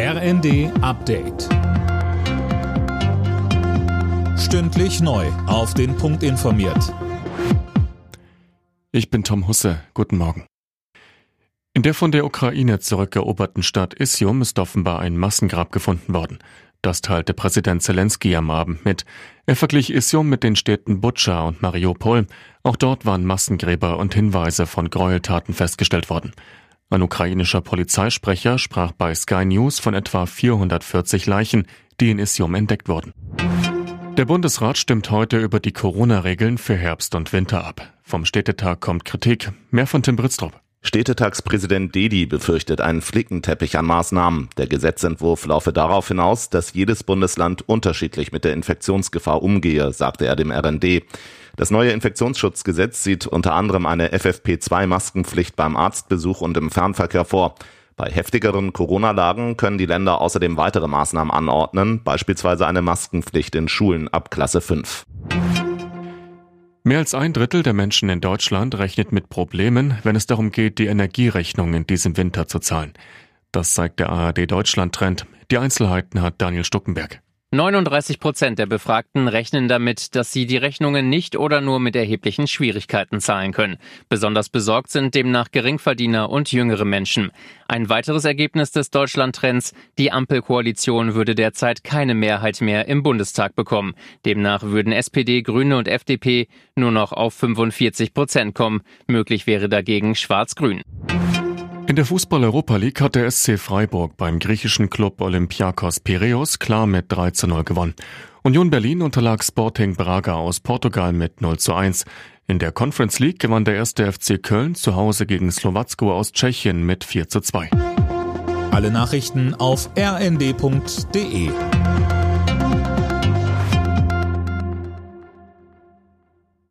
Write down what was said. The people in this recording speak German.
RND Update. Stündlich neu. Auf den Punkt informiert. Ich bin Tom Husse. Guten Morgen. In der von der Ukraine zurückeroberten Stadt Isium ist offenbar ein Massengrab gefunden worden. Das teilte Präsident Zelensky am Abend mit. Er verglich Isium mit den Städten Butscha und Mariupol. Auch dort waren Massengräber und Hinweise von Gräueltaten festgestellt worden. Ein ukrainischer Polizeisprecher sprach bei Sky News von etwa 440 Leichen, die in Isium entdeckt wurden. Der Bundesrat stimmt heute über die Corona-Regeln für Herbst und Winter ab. Vom Städtetag kommt Kritik. Mehr von Tim Britztrup. Städtetagspräsident Dedi befürchtet einen Flickenteppich an Maßnahmen. Der Gesetzentwurf laufe darauf hinaus, dass jedes Bundesland unterschiedlich mit der Infektionsgefahr umgehe, sagte er dem RND. Das neue Infektionsschutzgesetz sieht unter anderem eine FFP2-Maskenpflicht beim Arztbesuch und im Fernverkehr vor. Bei heftigeren Corona-Lagen können die Länder außerdem weitere Maßnahmen anordnen, beispielsweise eine Maskenpflicht in Schulen ab Klasse 5. Mehr als ein Drittel der Menschen in Deutschland rechnet mit Problemen, wenn es darum geht, die Energierechnung in diesem Winter zu zahlen. Das zeigt der ARD Deutschland Trend. Die Einzelheiten hat Daniel Stuckenberg. 39 Prozent der Befragten rechnen damit, dass sie die Rechnungen nicht oder nur mit erheblichen Schwierigkeiten zahlen können. Besonders besorgt sind demnach Geringverdiener und jüngere Menschen. Ein weiteres Ergebnis des Deutschlandtrends, die Ampelkoalition würde derzeit keine Mehrheit mehr im Bundestag bekommen. Demnach würden SPD, Grüne und FDP nur noch auf 45 Prozent kommen. Möglich wäre dagegen Schwarz-Grün. In der Fußball-Europa League hat der SC Freiburg beim griechischen Club Olympiakos Piraeus klar mit 3 zu 0 gewonnen. Union Berlin unterlag Sporting Braga aus Portugal mit 0 zu 1. In der Conference League gewann der erste FC Köln zu Hause gegen Slowacko aus Tschechien mit 4 zu 2. Alle Nachrichten auf rnd.de